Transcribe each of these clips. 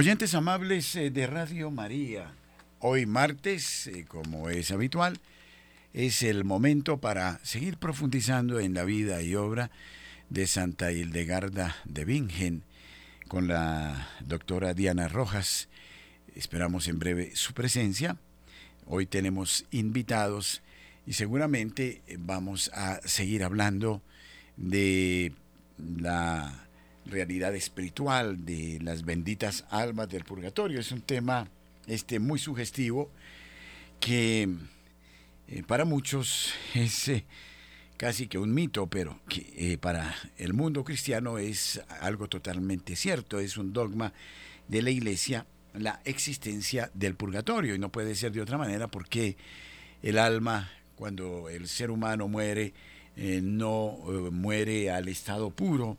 Oyentes amables eh, de Radio María, hoy martes, eh, como es habitual, es el momento para seguir profundizando en la vida y obra de Santa Hildegarda de Bingen con la doctora Diana Rojas. Esperamos en breve su presencia. Hoy tenemos invitados y seguramente vamos a seguir hablando de la realidad espiritual de las benditas almas del purgatorio. Es un tema este, muy sugestivo que eh, para muchos es eh, casi que un mito, pero que eh, para el mundo cristiano es algo totalmente cierto, es un dogma de la iglesia la existencia del purgatorio y no puede ser de otra manera porque el alma cuando el ser humano muere no muere al estado puro,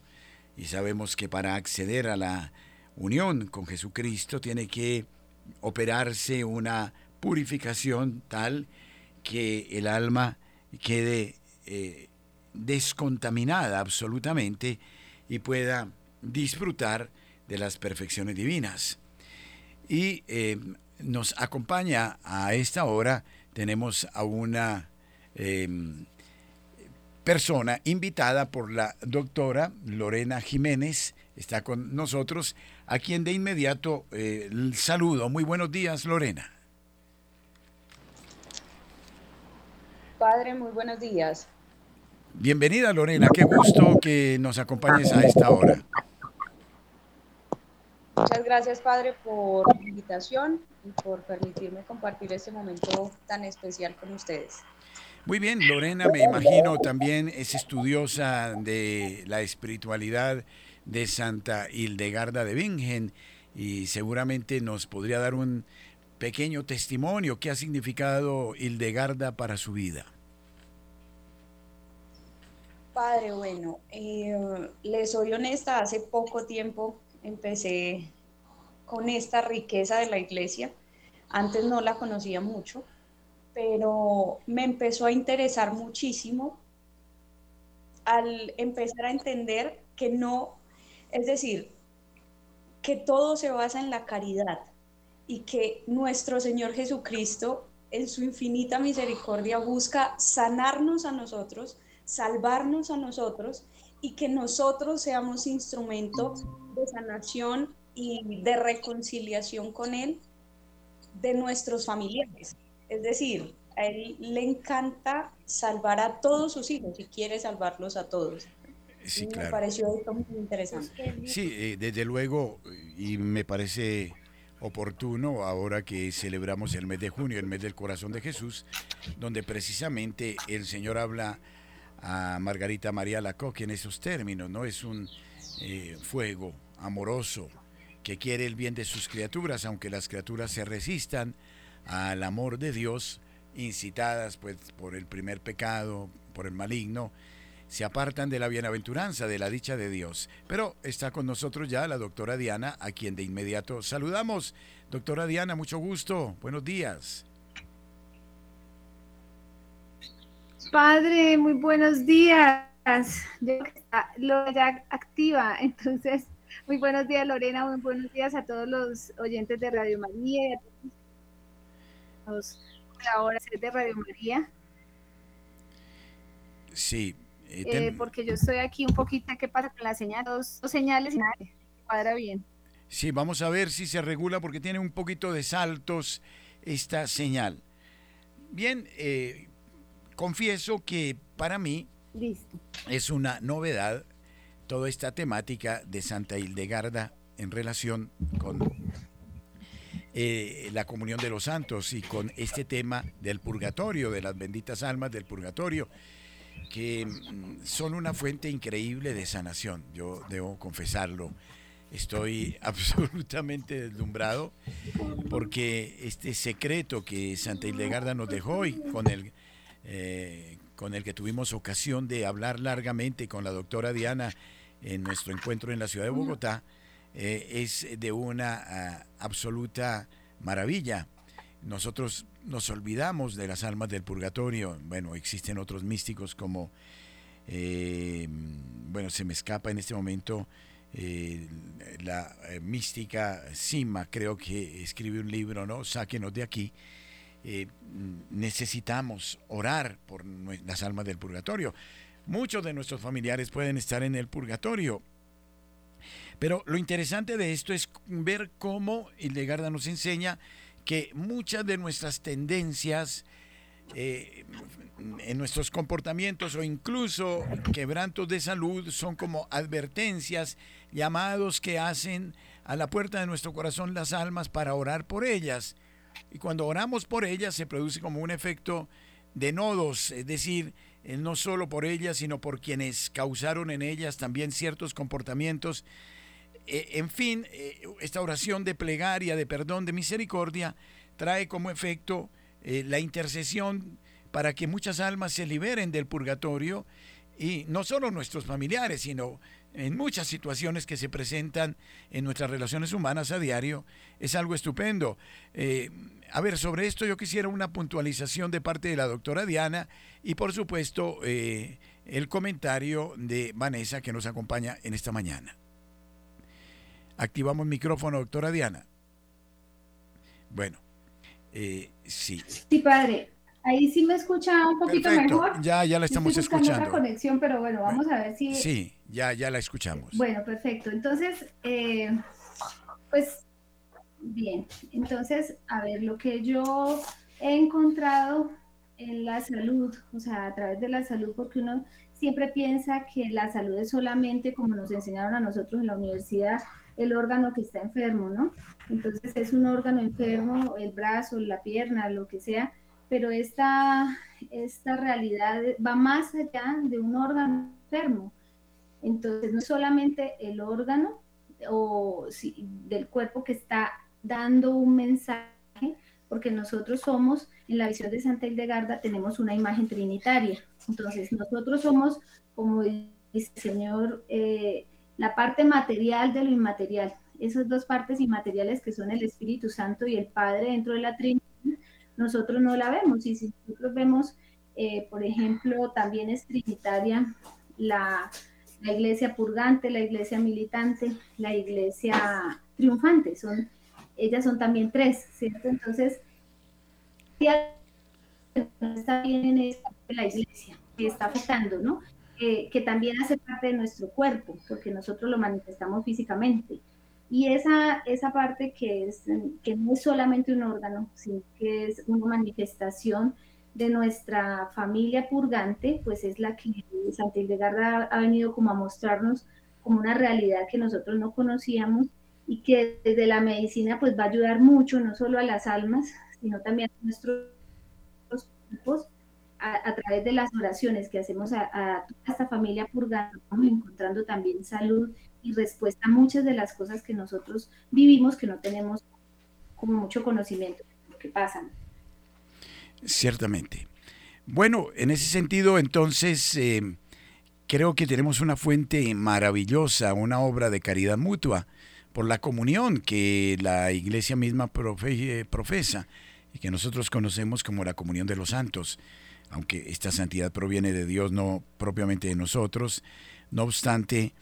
y sabemos que para acceder a la unión con Jesucristo tiene que operarse una purificación tal que el alma quede eh, descontaminada absolutamente y pueda disfrutar de las perfecciones divinas. Y eh, nos acompaña a esta hora, tenemos a una em, persona invitada por la doctora Lorena Jiménez, está con nosotros, a quien de inmediato eh, saludo. Muy buenos días, Lorena. Padre, muy buenos días. Bienvenida, Lorena. Qué gusto que nos acompañes a esta hora. Muchas gracias, Padre, por la invitación y por permitirme compartir este momento tan especial con ustedes. Muy bien, Lorena, me imagino también es estudiosa de la espiritualidad de Santa Hildegarda de Bingen y seguramente nos podría dar un pequeño testimonio. ¿Qué ha significado Hildegarda para su vida? Padre, bueno, eh, le soy honesta, hace poco tiempo empecé con esta riqueza de la iglesia. Antes no la conocía mucho pero me empezó a interesar muchísimo al empezar a entender que no, es decir, que todo se basa en la caridad y que nuestro Señor Jesucristo en su infinita misericordia busca sanarnos a nosotros, salvarnos a nosotros y que nosotros seamos instrumento de sanación y de reconciliación con Él de nuestros familiares. Es decir, a él le encanta salvar a todos sus hijos y quiere salvarlos a todos. Sí, Me pareció esto muy interesante. Sí, eh, desde luego, y me parece oportuno ahora que celebramos el mes de junio, el mes del corazón de Jesús, donde precisamente el Señor habla a Margarita María Lacoque en esos términos, ¿no? Es un eh, fuego amoroso que quiere el bien de sus criaturas, aunque las criaturas se resistan al amor de Dios, incitadas pues por el primer pecado, por el maligno, se apartan de la bienaventuranza, de la dicha de Dios. Pero está con nosotros ya la doctora Diana, a quien de inmediato saludamos. Doctora Diana, mucho gusto, buenos días. Padre, muy buenos días. Lo ya activa, entonces, muy buenos días Lorena, muy buenos días a todos los oyentes de Radio María, ahora de Radio María. Sí. Eh, eh, porque yo estoy aquí un poquito, ¿qué pasa con la señal? Dos, señales y nada, cuadra bien. Sí, vamos a ver si se regula porque tiene un poquito de saltos esta señal. Bien, eh, confieso que para mí es una novedad toda esta temática de Santa Hildegarda en relación con eh, la comunión de los santos y con este tema del purgatorio, de las benditas almas del purgatorio, que mm, son una fuente increíble de sanación, yo debo confesarlo. Estoy absolutamente deslumbrado porque este secreto que Santa Hildegarda nos dejó y con el, eh, con el que tuvimos ocasión de hablar largamente con la doctora Diana en nuestro encuentro en la ciudad de Bogotá, eh, es de una ah, absoluta maravilla. Nosotros nos olvidamos de las almas del purgatorio. Bueno, existen otros místicos como, eh, bueno, se me escapa en este momento eh, la mística Sima, creo que escribe un libro, ¿no? Sáquenos de aquí. Necesitamos orar por las almas del purgatorio. Muchos de nuestros familiares pueden estar en el purgatorio. Pero lo interesante de esto es ver cómo Hildegarda nos enseña que muchas de nuestras tendencias, eh, en nuestros comportamientos o incluso quebrantos de salud son como advertencias, llamados que hacen a la puerta de nuestro corazón las almas para orar por ellas. Y cuando oramos por ellas se produce como un efecto de nodos, es decir, no solo por ellas, sino por quienes causaron en ellas también ciertos comportamientos. Eh, en fin, esta oración de plegaria, de perdón, de misericordia, trae como efecto la intercesión para que muchas almas se liberen del purgatorio y no solo nuestros familiares, sino en muchas situaciones que se presentan en nuestras relaciones humanas a diario, es algo estupendo. Eh, a ver, sobre esto yo quisiera una puntualización de parte de la doctora Diana y por supuesto eh, el comentario de Vanessa que nos acompaña en esta mañana. Activamos micrófono, doctora Diana. Bueno, eh, sí. Sí, padre. Ahí sí me escucha un poquito mejor. Ya, ya la estamos escuchando. conexión, pero bueno, vamos a ver si. Sí, ya, ya la escuchamos. Bueno, perfecto. Entonces, eh, pues, bien. Entonces, a ver, lo que yo he encontrado en la salud, o sea, a través de la salud, porque uno siempre piensa que la salud es solamente, como nos enseñaron a nosotros en la universidad, el órgano que está enfermo, ¿no? Entonces es un órgano enfermo, el brazo, la pierna, lo que sea, pero esta, esta realidad va más allá de un órgano enfermo. Entonces, no es solamente el órgano o del cuerpo que está dando un mensaje, porque nosotros somos, en la visión de Santa Hildegarda, tenemos una imagen trinitaria. Entonces, nosotros somos, como dice el Señor, eh, la parte material de lo inmaterial. Esas dos partes inmateriales que son el Espíritu Santo y el Padre dentro de la Trinidad nosotros no la vemos. Y si nosotros vemos, eh, por ejemplo, también es trinitaria la, iglesia purgante, la iglesia militante, la iglesia triunfante, son, ellas son también tres, ¿cierto? Entonces, está bien en la iglesia, que está afectando, ¿no? Que también hace parte de nuestro cuerpo, porque nosotros lo manifestamos físicamente. Y esa, esa parte que, es, que no es solamente un órgano, sino que es una manifestación de nuestra familia purgante, pues es la que Santa Hildegarda ha venido como a mostrarnos como una realidad que nosotros no conocíamos y que desde la medicina pues va a ayudar mucho, no solo a las almas, sino también a nuestros cuerpos, a, través de las oraciones que hacemos a, toda esta familia purgante, vamos encontrando también salud y respuesta a muchas de las cosas que nosotros vivimos que no tenemos como mucho conocimiento de lo que pasan. Ciertamente. Bueno, en ese sentido, entonces, eh, creo que tenemos una fuente maravillosa, una obra de caridad mutua, por la comunión que la iglesia misma profesa y que nosotros conocemos como la comunión de los santos, aunque esta santidad proviene de Dios, no propiamente de nosotros, no obstante,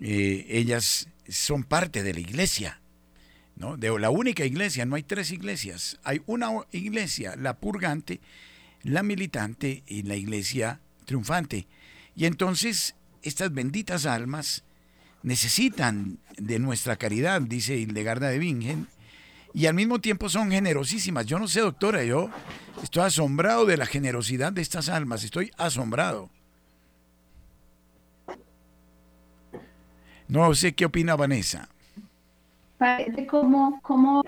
eh, ellas son parte de la iglesia, ¿no? de la única iglesia, no hay tres iglesias, hay una iglesia, la purgante, la militante y la iglesia triunfante. Y entonces estas benditas almas necesitan de nuestra caridad, dice Hildegarda de Bingen, y al mismo tiempo son generosísimas. Yo no sé, doctora, yo estoy asombrado de la generosidad de estas almas, estoy asombrado. No sé qué opina Vanessa. Parece como, como...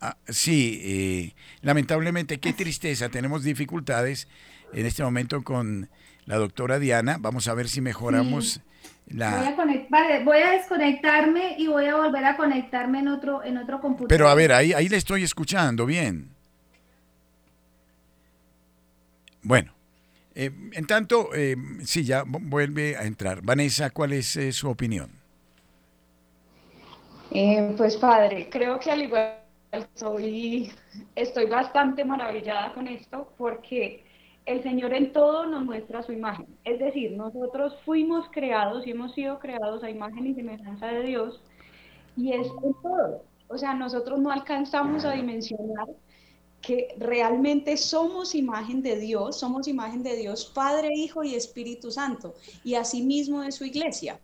Ah, sí, eh, lamentablemente, qué tristeza, tenemos dificultades en este momento con la doctora Diana. Vamos a ver si mejoramos la... Voy a, vale, voy a desconectarme y voy a volver a conectarme en otro, en otro computador. Pero a ver, ahí, ahí le estoy escuchando bien. Bueno, eh, en tanto, eh, sí, ya vuelve a entrar. Vanessa, ¿cuál es eh, su opinión? pues padre, creo que al igual estoy, estoy bastante maravillada con esto porque el Señor en todo nos muestra su imagen. Es decir, nosotros fuimos creados y hemos sido creados a imagen y semejanza de Dios y es en todo. O sea, nosotros no alcanzamos a dimensionar que realmente somos imagen de Dios, somos imagen de Dios Padre, Hijo y Espíritu Santo, y asimismo de su iglesia.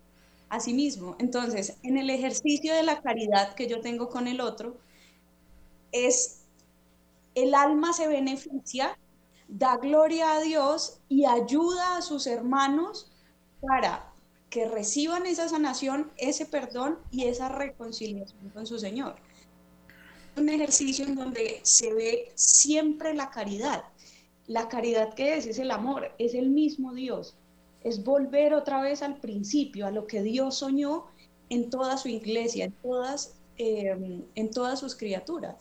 Asimismo, entonces, en el ejercicio de la caridad que yo tengo con el otro, es el alma se beneficia, da gloria a Dios y ayuda a sus hermanos para que reciban esa sanación, ese perdón y esa reconciliación con su Señor. Un ejercicio en donde se ve siempre la caridad. La caridad que es, es el amor, es el mismo Dios. Es volver otra vez al principio, a lo que Dios soñó en toda su iglesia, en todas, eh, en todas sus criaturas.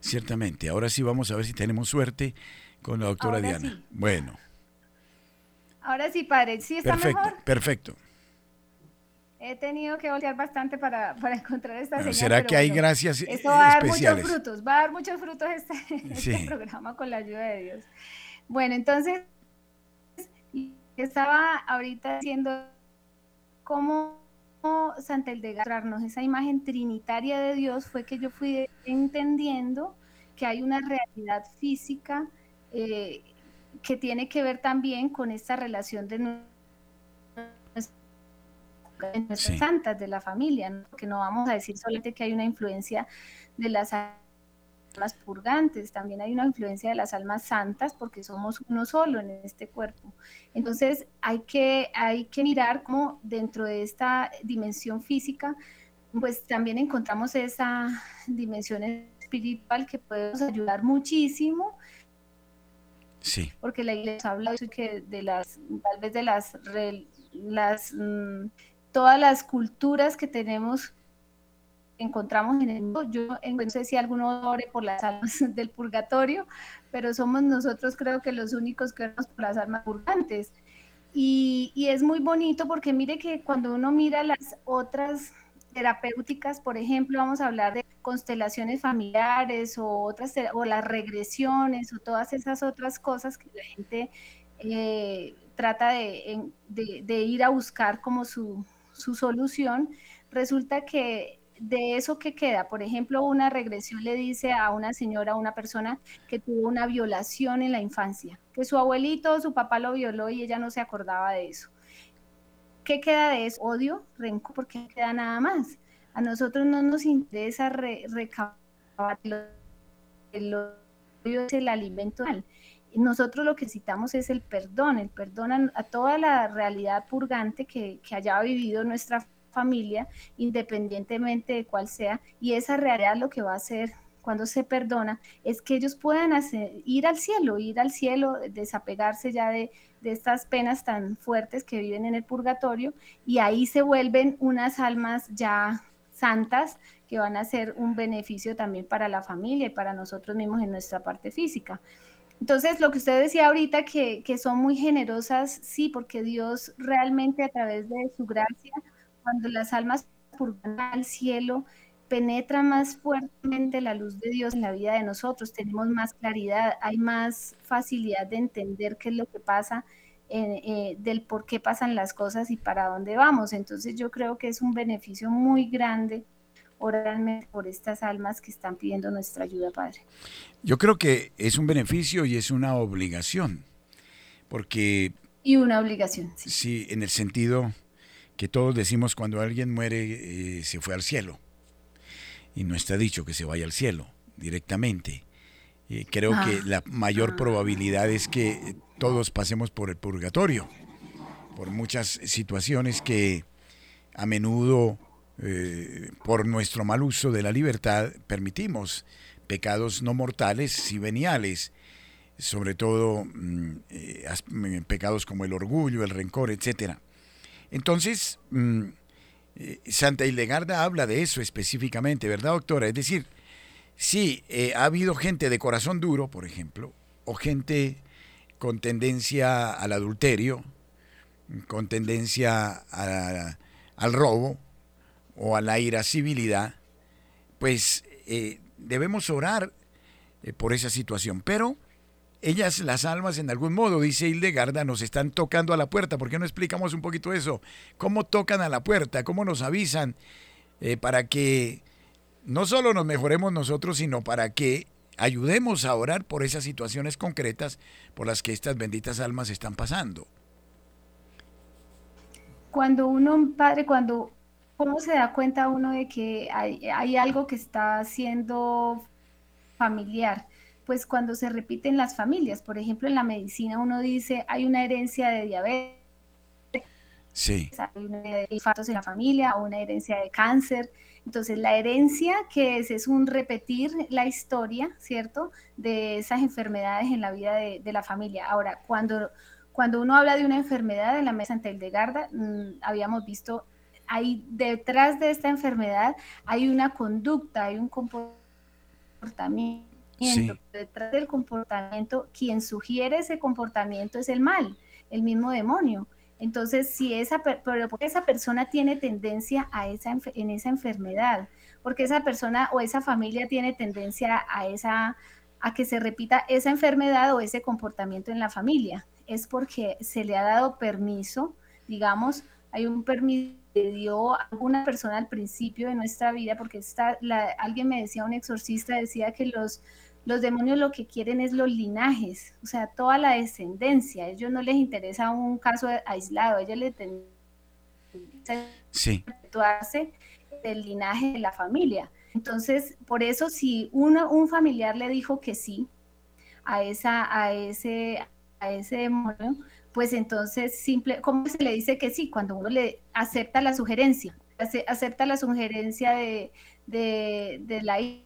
Ciertamente. Ahora sí vamos a ver si tenemos suerte con la doctora Diana. Bueno. Ahora sí, padre, ¿sí está perfecto, mejor? Perfecto. He tenido que voltear bastante para, para encontrar esta señal. ¿Será que hay gracias Esto va a dar muchos frutos, va a dar muchos frutos este, este programa con la ayuda de Dios. Bueno, entonces, estaba ahorita diciendo cómo Santa Hildegarda esa imagen trinitaria de Dios fue que yo fui entendiendo que hay una realidad física eh, que tiene que ver también con esta relación de nuestras santas, de la familia, que no vamos a decir solamente que hay una influencia de las almas purgantes, también hay una influencia de las almas santas porque somos uno solo en este cuerpo. Entonces hay que, hay que mirar cómo dentro de esta dimensión física, pues también encontramos esa dimensión espiritual que podemos ayudar muchísimo Sí. Porque la iglesia habla que de las, tal vez de las, las mm, todas las culturas que tenemos, encontramos en el mundo. Yo no sé si alguno ore por las almas del purgatorio, pero somos nosotros creo que los únicos que oramos por las almas purgantes. Y, y es muy bonito porque mire que cuando uno mira las otras terapéuticas, por ejemplo, vamos a hablar de constelaciones familiares o otras o las regresiones o todas esas otras cosas que la gente eh, trata de, ir a buscar como su, su solución, resulta que de eso que queda, por ejemplo, una regresión le dice a una señora, a una persona que tuvo una violación en la infancia, que su abuelito o su papá lo violó y ella no se acordaba de eso. ¿Qué queda de eso? Odio, rencor, porque queda nada más. A nosotros no nos interesa recabar el el alimento. Nosotros lo que necesitamos es el perdón, el perdón a, toda la realidad purgante que, que haya vivido nuestra familia, independientemente de cuál sea, y esa realidad lo que va a hacer cuando se perdona es que ellos puedan hacer, ir al cielo, ir al cielo, desapegarse ya de, de estas penas tan fuertes que viven en el purgatorio y ahí se vuelven unas almas ya santas que van a ser un beneficio también para la familia y para nosotros mismos en nuestra parte física. Entonces, lo que usted decía ahorita, que, que son muy generosas, sí, porque Dios realmente a través de su gracia, cuando las almas purgan al cielo, penetra más fuertemente la luz de Dios en la vida de nosotros, tenemos más claridad, hay más facilidad de entender qué es lo que pasa, eh, del por qué pasan las cosas y para dónde vamos. Entonces yo creo que es un beneficio muy grande oralmente por estas almas que están pidiendo nuestra ayuda, Padre. Yo creo que es un beneficio y es una obligación, porque... Y una obligación. Sí, en el sentido que todos decimos cuando alguien muere eh, se fue al cielo y no está dicho que se vaya al cielo directamente. Eh, creo que ah. la mayor ah. probabilidad es que todos pasemos por el purgatorio, por muchas situaciones que a menudo, eh, por nuestro mal uso de la libertad, permitimos pecados no mortales y veniales, sobre todo mm, eh, pecados como el orgullo, el rencor, etc. Entonces, mm, eh, Santa Hildegarda habla de eso específicamente, ¿verdad, doctora? Es decir, sí, ha habido gente de corazón duro, por ejemplo, o gente con tendencia al adulterio, con tendencia al robo o a la irascibilidad, pues eh, debemos orar por esa situación. Pero ellas, las almas, en algún modo, dice Hildegarda, nos están tocando a la puerta. ¿Por qué no explicamos un poquito eso? ¿Cómo tocan a la puerta? ¿Cómo nos avisan eh, para que no solo nos mejoremos nosotros, sino para que ayudemos a orar por esas situaciones concretas por las que estas benditas almas están pasando? Cuando uno, padre, cuando ¿cómo se da cuenta uno de que hay, hay algo que está siendo familiar? pues cuando se repiten las familias. Por ejemplo, en la medicina uno dice hay una herencia de diabetes, sí. hay una de infartos en la familia o una herencia de cáncer. Entonces, la herencia que es, es un repetir la historia, ¿cierto?, de esas enfermedades en la vida de, la familia. Ahora, cuando, cuando uno habla de una enfermedad en la mesa ante el de Garda, mm, habíamos visto, hay detrás de esta enfermedad hay una conducta, hay un comportamiento Detrás del comportamiento, quien sugiere ese comportamiento es el mal, el mismo demonio. Entonces, si esa, pero esa persona tiene tendencia a esa, en esa enfermedad, porque esa persona o esa familia tiene tendencia a esa, a que se repita esa enfermedad o ese comportamiento en la familia, es porque se le ha dado permiso, digamos, hay un permiso que dio alguna persona al principio de nuestra vida, porque está, alguien me decía, un exorcista decía que los los demonios lo que quieren es los linajes, o sea, toda la descendencia. A ellos no les interesa un caso aislado, a ellos les interesa sí. del linaje de la familia. Entonces, por eso si uno, un familiar le dijo que sí a, esa, a, ese, a ese demonio, pues entonces, simple, ¿cómo se le dice que sí? Cuando uno le acepta la sugerencia, acepta la sugerencia de, de, de la y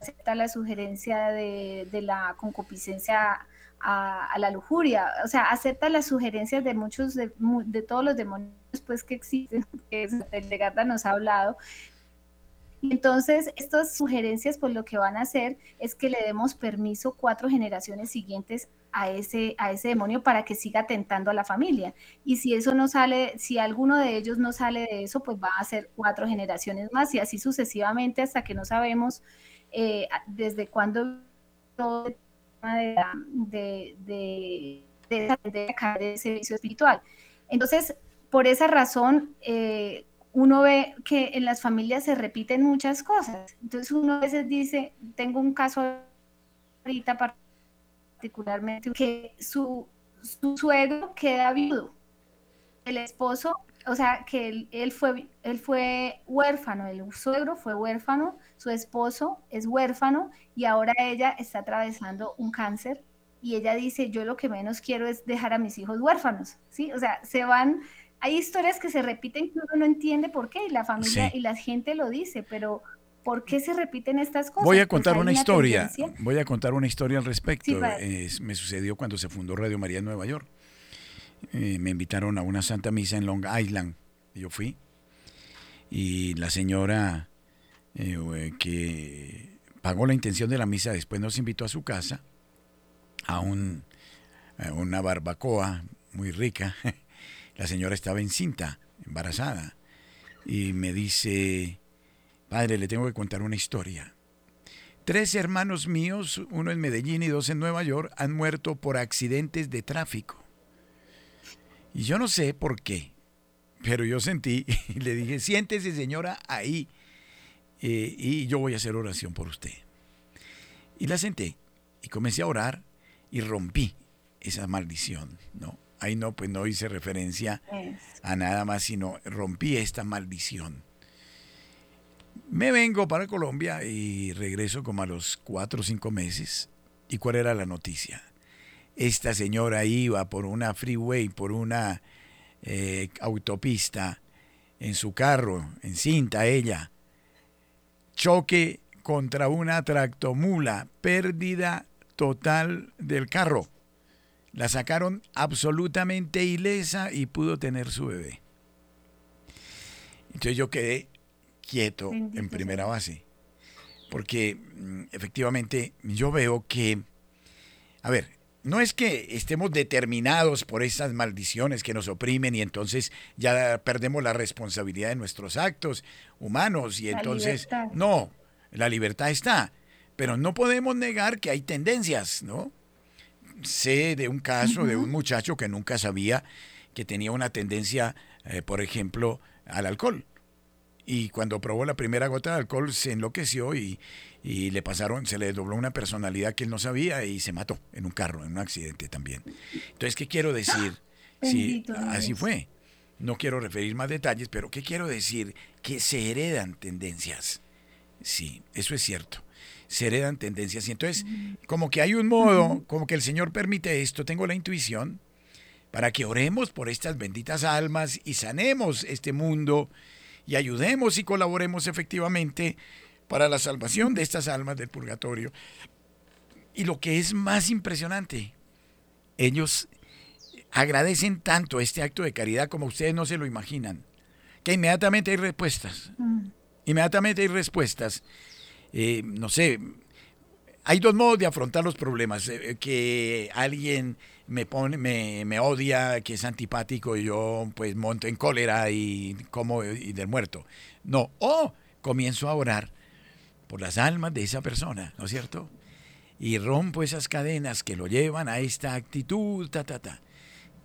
acepta la sugerencia de, la concupiscencia a, la lujuria, o sea, acepta las sugerencias de muchos, de, todos los demonios pues, que existen, que Legarda nos ha hablado. Entonces, estas sugerencias, pues lo que van a hacer es que le demos permiso cuatro generaciones siguientes a ese, a ese demonio para que siga tentando a la familia. Y si eso no sale, si alguno de ellos no sale de eso, pues va a ser cuatro generaciones más y así sucesivamente hasta que no sabemos eh, desde cuando todo el tema de, de, de, de, servicio espiritual. Entonces, por esa razón, eh, uno ve que en las familias se repiten muchas cosas. Entonces, uno a veces dice, tengo un caso ahorita particularmente, que su, su suegro queda viudo. El esposo o sea, que él, fue, él fue huérfano, el suegro fue huérfano, su esposo es huérfano y ahora ella está atravesando un cáncer y ella dice, yo lo que menos quiero es dejar a mis hijos huérfanos, ¿sí? O sea, se van, hay historias que se repiten que uno no entiende por qué y la familia y la gente lo dice, pero ¿por qué se repiten estas cosas? Voy a pues contar una, historia, voy a contar una historia al respecto. me sucedió cuando se fundó Radio María en Nueva York. Eh, me invitaron a una Santa Misa en Long Island. Yo fui. Y la señora eh, que pagó la intención de la misa después nos invitó a su casa a, un, a una barbacoa muy rica. La señora estaba encinta, embarazada. Y me dice, padre, le tengo que contar una historia. Tres hermanos míos, uno en Medellín y dos en Nueva York, han muerto por accidentes de tráfico. Y yo no sé por qué, pero yo sentí y le dije, siéntese señora ahí eh, y yo voy a hacer oración por usted. Y la senté y comencé a orar y rompí esa maldición, ¿no? Ahí no, pues no hice referencia a nada más, sino rompí esta maldición. Me vengo para Colombia y regreso como a los cuatro o cinco meses. ¿Y cuál era la noticia? Esta señora iba por una freeway, por una eh, autopista, en su carro, en cinta ella, choque contra una tractomula, pérdida total del carro. La sacaron absolutamente ilesa y pudo tener su bebé. Entonces yo quedé quieto en primera base, porque mm, efectivamente yo veo que, a ver, no es que estemos determinados por esas maldiciones que nos oprimen y entonces ya perdemos la responsabilidad de nuestros actos humanos y entonces no, la libertad está, pero no podemos negar que hay tendencias, ¿no? sé de un caso de un muchacho que nunca sabía que tenía una tendencia, eh, por ejemplo, al alcohol. Y cuando probó la primera gota de alcohol se enloqueció y, y le pasaron, se le dobló una personalidad que él no sabía y se mató en un carro, en un accidente también. Entonces, ¿qué quiero decir? Sí, así fue. No quiero referir más detalles, pero ¿qué quiero decir? Que se heredan tendencias. Sí, eso es cierto. Se heredan tendencias. Y entonces, como que hay un modo, como que el Señor permite esto, tengo la intuición, para que oremos por estas benditas almas y sanemos este mundo y ayudemos y colaboremos efectivamente para la salvación de estas almas del purgatorio. Y lo que es más impresionante, ellos agradecen tanto este acto de caridad como ustedes no se lo imaginan, que inmediatamente hay respuestas. Mm. Inmediatamente hay respuestas. Eh, no sé, hay dos modos de afrontar los problemas. Eh, que alguien me pone, me, me, odia, que es antipático y yo pues monto en cólera y como y del muerto. No, o comienzo a orar por las almas de esa persona, ¿no es cierto? Y rompo esas cadenas que lo llevan a esta actitud, ta, ta, ta.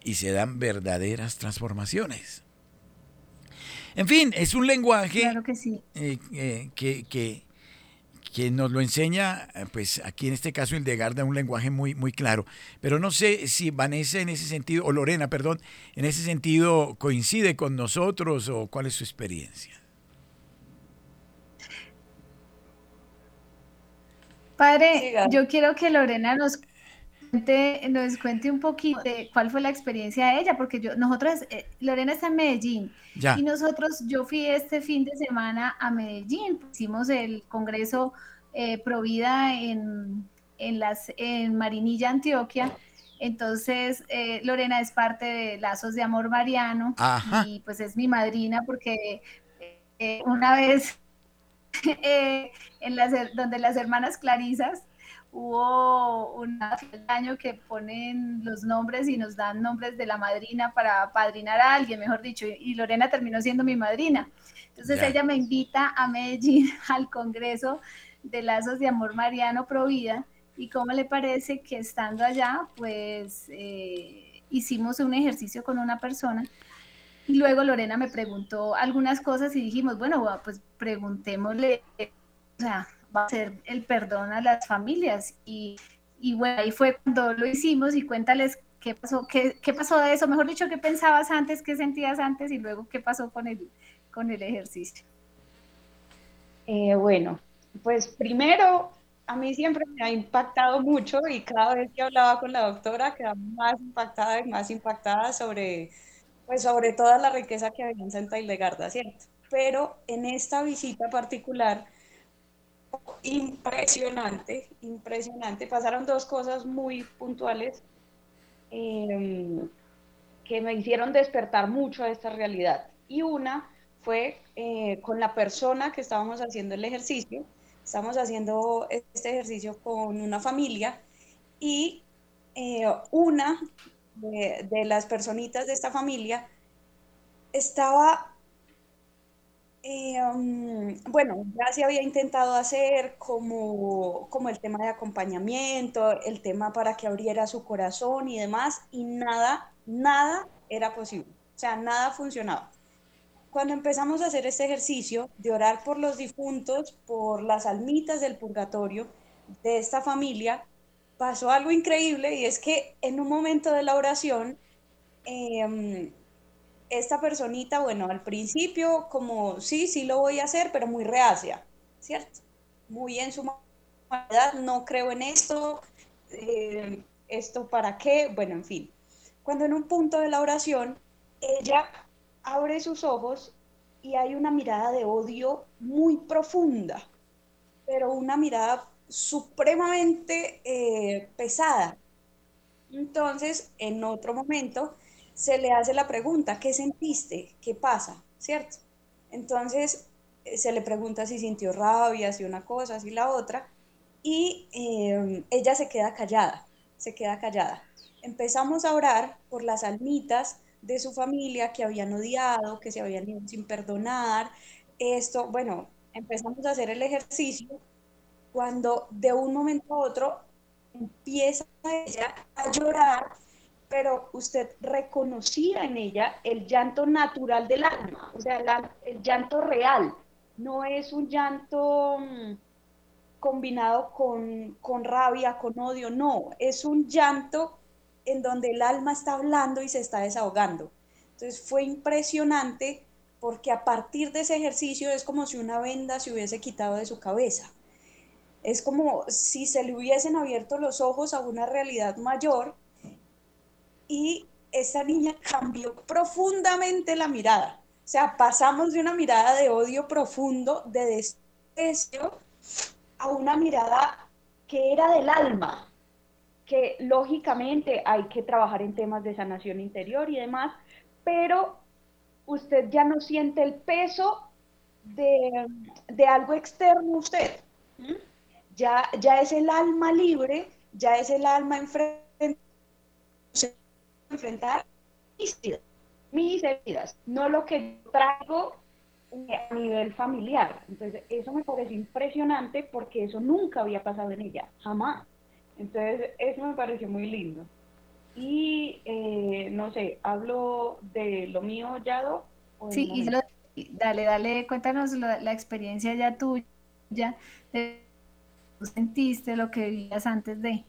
Y se dan verdaderas transformaciones. En fin, es un lenguaje claro que, sí. Eh, eh, que, que quien nos lo enseña, eh, pues aquí en este caso el de Garda, un lenguaje muy, muy claro. Pero no sé si Vanessa en ese sentido, o Lorena, perdón, en ese sentido coincide con nosotros o cuál es su experiencia. Padre, yo quiero que Lorena nos cuente, nos cuente un poquito de cuál fue la experiencia de ella, porque yo, nosotros, eh, Lorena está en Medellín, y nosotros, yo fui este fin de semana a Medellín, hicimos el Congreso eh, Provida en, en, las, en Marinilla, Antioquia. Entonces, eh, Lorena es parte de Lazos de Amor Mariano. Y pues es mi madrina porque eh, una vez en las, donde las hermanas Clarisas hubo un año que ponen los nombres y nos dan nombres de la madrina para padrinar a alguien, mejor dicho, y Lorena terminó siendo mi madrina. Entonces ella me invita a Medellín al Congreso de Lazos de Amor Mariano Provida y cómo le parece que estando allá, pues eh, hicimos un ejercicio con una persona y luego Lorena me preguntó algunas cosas y dijimos, bueno, pues preguntémosle, o sea, va a ser el perdón a las familias. Y, y bueno, ahí fue cuando lo hicimos y cuéntales qué pasó, qué, qué, pasó de eso, mejor dicho, qué pensabas antes, qué sentías antes y luego qué pasó con el, con el ejercicio. Eh, bueno, pues primero, a mí siempre me ha impactado mucho y cada vez que hablaba con la doctora quedaba más impactada y más impactada sobre, pues sobre toda la riqueza que había en Santa Hildegarda, ¿cierto? Pero en esta visita particular, impresionante, impresionante. Pasaron dos cosas muy puntuales em, que me hicieron despertar mucho a esta realidad. Y una fue eh, con la persona que estábamos haciendo el ejercicio. Estamos haciendo este ejercicio con una familia y eh, una de, de las personitas de esta familia estaba eh, um, bueno, ya se había intentado hacer como, como el tema de acompañamiento, el tema para que abriera su corazón y demás, y nada, nada era posible, o sea, nada funcionaba. Cuando empezamos a hacer este ejercicio de orar por los difuntos, por las almitas del purgatorio de esta familia, pasó algo increíble y es que en un momento de la oración, eh, esta personita, bueno, al principio como sí, sí lo voy a hacer, pero muy reacia, ¿cierto? Muy en su humanidad, no creo en esto, eh, esto para qué, bueno, en fin. Cuando en un punto de la oración, ella abre sus ojos y hay una mirada de odio muy profunda, pero una mirada supremamente eh, pesada. Entonces, en otro momento, se le hace la pregunta, ¿qué sentiste? ¿Qué pasa? ¿Cierto? Entonces eh, se le pregunta si sintió rabia, si una cosa, si la otra, y em, ella se queda callada, se queda callada. Empezamos a orar por las almitas de su familia que habían odiado, que se habían ido sin perdonar. Esto, bueno, empezamos a hacer el ejercicio cuando de un momento a otro empieza ella a llorar, pero usted reconocía en ella el llanto natural del alma, o sea, el llanto real, no es un llanto mm, combinado con, con rabia, con odio, no, es un llanto en donde el alma está hablando y se está desahogando. Entonces fue impresionante porque a partir de ese ejercicio es como si una venda se hubiese quitado de su cabeza. Es como si se le hubiesen abierto los ojos a una realidad mayor y esa niña cambió profundamente la mirada. O sea, pasamos de una mirada de odio profundo, de desprecio, a una mirada que era del alma, que lógicamente hay que trabajar en temas de sanación interior y demás, pero usted ya no siente el peso de, algo externo a usted. Ya, ya es el alma libre, ya es el alma enfrentar mis vidas, mis heridas, no lo que traigo a nivel familiar. Entonces, eso me parece impresionante porque eso nunca había pasado en ella, jamás. Entonces, eso me pareció muy lindo. Y eh, no sé, hablo de lo mío, Yado. Sí, y dale, dale, cuéntanos la, experiencia ya tuya, de tú sentiste lo que vivías antes de.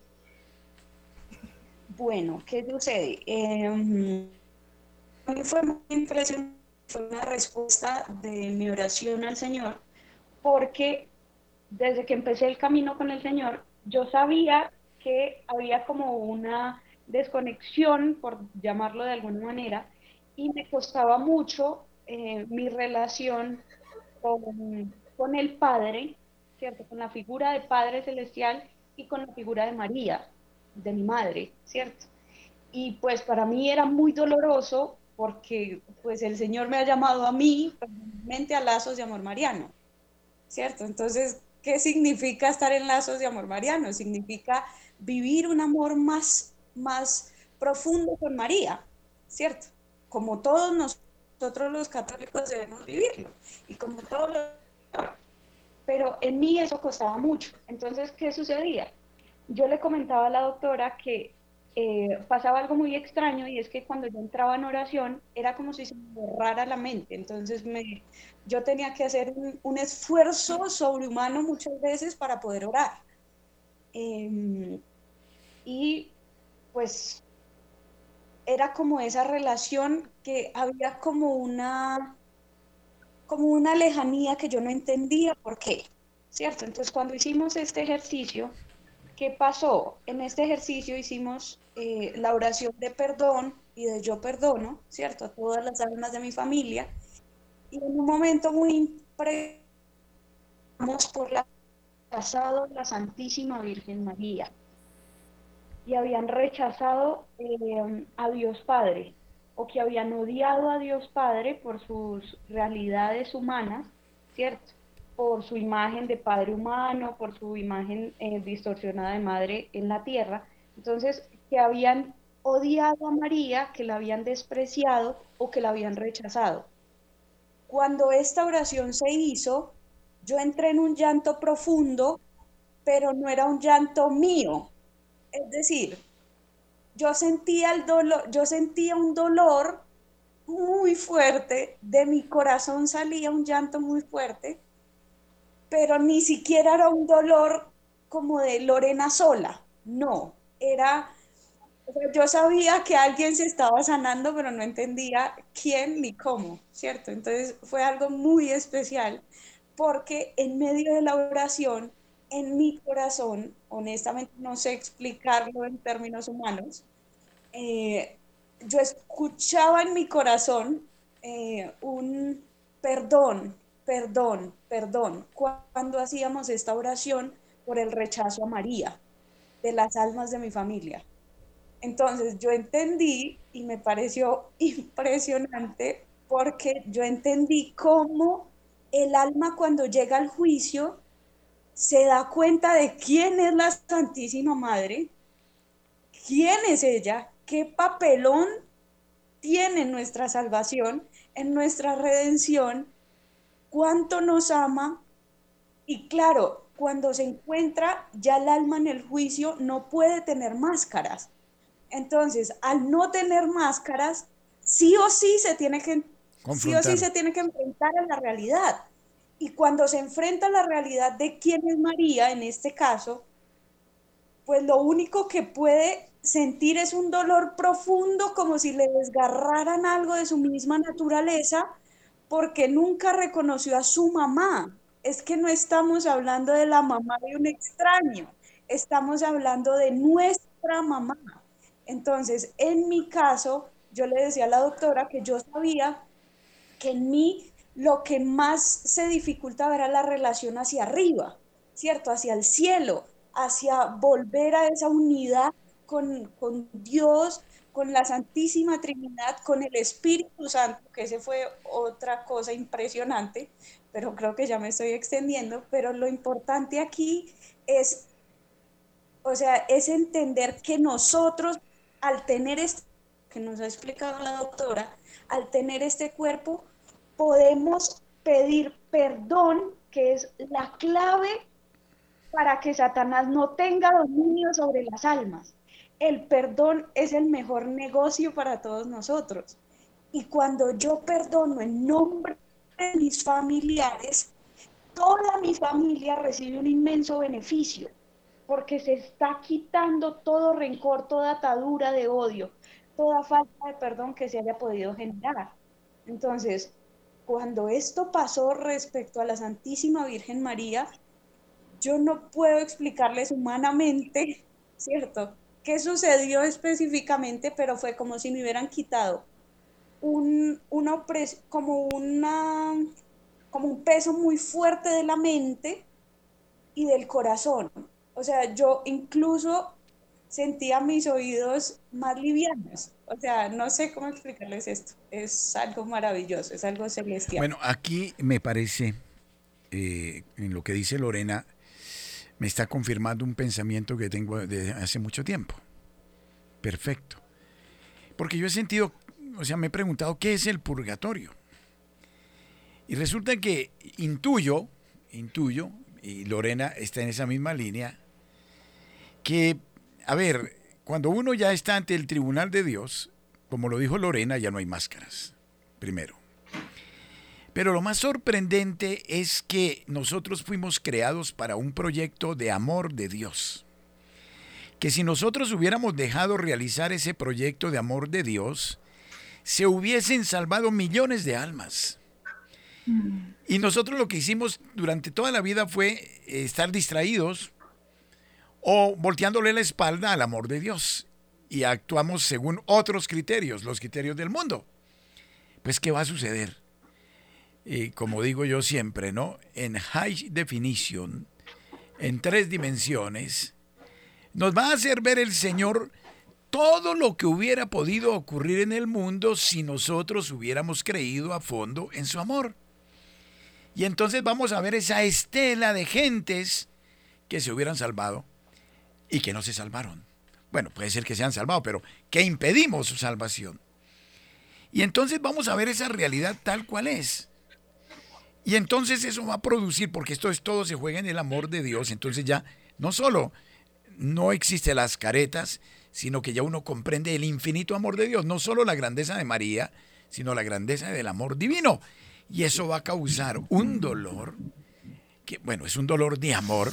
Bueno, ¿qué sucede? Eh, fue muy impresionante, fue una respuesta de mi oración al Señor, porque desde que empecé el camino con el Señor, yo sabía que había como una desconexión, por llamarlo de alguna manera, y me costaba mucho eh, mi relación con, con, el Padre, ¿cierto? Con la figura de Padre Celestial y con la figura de María, de mi madre, ¿cierto? Y pues para mí era muy doloroso porque pues el Señor me ha llamado a mí, personalmente, a lazos de amor mariano, ¿cierto? Entonces, ¿qué significa estar en lazos de amor mariano? Significa vivir un amor más, más profundo con María, ¿cierto? Como todos nosotros los católicos debemos vivirlo, y como todos Pero en mí eso costaba mucho. Entonces, ¿qué sucedía? Yo le comentaba a la doctora que eh, pasaba algo muy extraño y es que cuando yo entraba en oración era como si se me borrara la mente. Entonces me, yo tenía que hacer un, esfuerzo sobrehumano muchas veces para poder orar. Em, y pues era como esa relación que había como una como una lejanía que yo no entendía por qué, ¿cierto? Entonces cuando hicimos este ejercicio, ¿qué pasó? En este ejercicio hicimos eh, la oración de perdón y de yo perdono, ¿cierto? A todas las almas de mi familia. Y en un momento muy impresionante por la la Santísima Virgen María y habían rechazado eh, a Dios Padre o que habían odiado a Dios Padre por sus realidades humanas, ¿cierto? Por su imagen de padre humano, por su imagen eh, distorsionada de madre en la tierra. Entonces, que habían odiado a María, que la habían despreciado o que la habían rechazado. Cuando esta oración se hizo, yo entré en un llanto profundo, pero no era un llanto mío, es decir, yo sentía el dolor, yo sentía un dolor muy fuerte, de mi corazón salía un llanto muy fuerte, pero ni siquiera era un dolor como de Lorena sola, no, era, yo sabía que alguien se estaba sanando, pero no entendía quién ni cómo, ¿cierto? Entonces fue algo muy especial, porque en medio de la oración en mi corazón, honestamente no sé explicarlo en términos humanos, eh, yo escuchaba en mi corazón eh, un perdón, perdón, perdón, cuando hacíamos esta oración por el rechazo a María, de las almas de mi familia. Entonces yo entendí y me pareció impresionante porque yo entendí cómo el alma cuando llega al juicio se da cuenta de quién es la Santísima Madre, quién es ella, qué papelón tiene nuestra salvación, en nuestra redención, cuánto nos ama. Y claro, cuando se encuentra ya el alma en el juicio no puede tener máscaras. Entonces, al no tener máscaras, sí o sí se tiene que, sí o sí se tiene que enfrentar a la realidad. Y cuando se enfrenta a la realidad de quién es María, en este caso, pues lo único que puede sentir es un dolor profundo, como si le desgarraran algo de su misma naturaleza, porque nunca reconoció a su mamá. Es que no estamos hablando de la mamá de un extraño, estamos hablando de nuestra mamá. Entonces, en mi caso, yo le decía a la doctora que yo sabía que en mí lo que más se dificultaba era la relación hacia arriba, ¿cierto? Hacia el cielo, hacia volver a esa unidad con, con Dios, con la Santísima Trinidad, con el Espíritu Santo, que ese fue otra cosa impresionante, pero creo que ya me estoy extendiendo, pero lo importante aquí es, o sea, es entender que nosotros, al tener esto que nos ha explicado la doctora, al tener este cuerpo, podemos pedir perdón, que es la clave para que Satanás no tenga dominio sobre las almas el perdón es el mejor negocio para todos nosotros. Y cuando yo perdono en nombre de mis familiares, toda mi familia recibe un inmenso beneficio, porque se está quitando todo rencor, toda atadura de odio, toda falta de perdón que se haya podido generar. Entonces, cuando esto pasó respecto a la Santísima Virgen María, yo no puedo explicarles humanamente, ¿cierto? Qué sucedió específicamente, pero fue como si me hubieran quitado un, una como, una, un peso muy fuerte de la mente y del corazón. O sea, yo incluso sentía mis oídos más livianos. O sea, no sé cómo explicarles esto. Es algo maravilloso, es algo celestial. Bueno, aquí me parece, eh, en lo que dice Lorena, me está confirmando un pensamiento que tengo desde hace mucho tiempo. Perfecto. Porque yo he sentido, o sea, me he preguntado qué es el purgatorio. Y resulta que intuyo, intuyo, y Lorena está en esa misma línea, que, a ver, cuando uno ya está ante el tribunal de Dios, como lo dijo Lorena, ya no hay máscaras, primero. Pero lo más sorprendente es que nosotros fuimos creados para un proyecto de amor de Dios. Que si nosotros hubiéramos dejado realizar ese proyecto de amor de Dios, se hubiesen salvado millones de almas. Y nosotros lo que hicimos durante toda la vida fue eh, estar distraídos o volteándole la espalda al amor de Dios. Y actuamos según otros criterios, los criterios del mundo. Pues, ¿qué va a suceder? Y como digo yo siempre, ¿no? En high definition, en tres dimensiones, nos va a hacer ver el Señor todo lo que hubiera podido ocurrir en el mundo si nosotros hubiéramos creído a fondo en su amor. Y entonces vamos a ver esa estela de gentes que se hubieran salvado y que no se salvaron. Bueno, puede ser que se han salvado, pero que impedimos su salvación. Y entonces vamos a ver esa realidad tal cual es. Y entonces eso va a producir, porque esto es todo, se juega en el amor de Dios, entonces ya no solo no existe las caretas, sino que ya uno comprende el infinito amor de Dios, no solo la grandeza de María, sino la grandeza del amor divino. Y eso va a causar un dolor, que bueno, es un dolor de amor,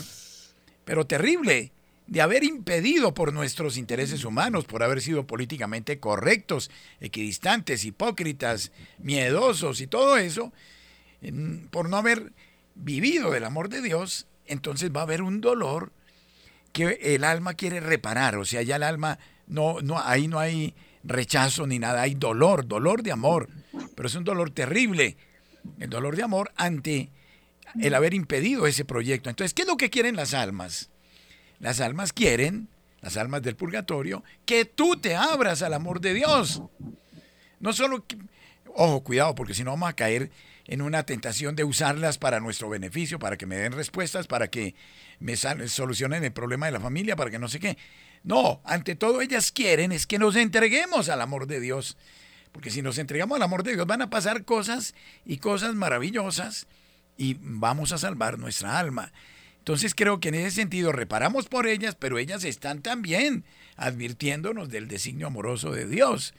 pero terrible, de haber impedido por nuestros intereses humanos, por haber sido políticamente correctos, equidistantes, hipócritas, miedosos y todo eso, por no haber vivido del amor de Dios, entonces va a haber un dolor que el alma quiere reparar. O sea, ya el alma, no, no, ahí no hay rechazo ni nada, hay dolor, dolor de amor. Pero es un dolor terrible, el dolor de amor ante el haber impedido ese proyecto. Entonces, ¿qué es lo que quieren las almas? Las almas quieren, las almas del purgatorio, que tú te abras al amor de Dios. No solo, ojo, cuidado, porque si no vamos a caer en una tentación de usarlas para nuestro beneficio, para que me den respuestas, para que me solucionen el problema de la familia, para que no sé qué. No, ante todo ellas quieren es que nos entreguemos al amor de Dios. Porque si nos entregamos al amor de Dios van a pasar cosas y cosas maravillosas y vamos a salvar nuestra alma. Entonces creo que en ese sentido reparamos por ellas, pero ellas están también advirtiéndonos del designio amoroso de Dios,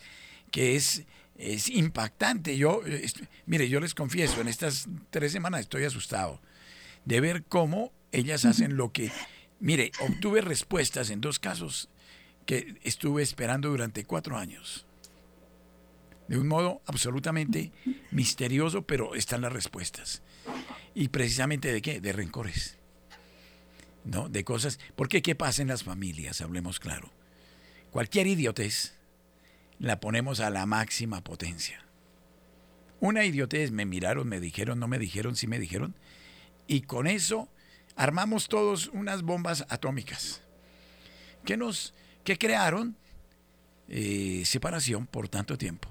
que es, es impactante. Yo, mire, yo les confieso, en estas tres semanas estoy asustado de ver cómo ellas hacen lo que... Mire, obtuve respuestas en dos casos que estuve esperando durante cuatro años. De un modo absolutamente misterioso, pero están las respuestas. Y precisamente de qué? De rencores. ¿No? De cosas. Porque ¿qué pasa en las familias? Hablemos claro. Cualquier idiotez la ponemos a la máxima potencia. Una idiotez, me miraron, me dijeron, no me dijeron, sí me dijeron. Y con eso armamos todos unas bombas atómicas. que nos, que crearon? Eh, separación por tanto tiempo.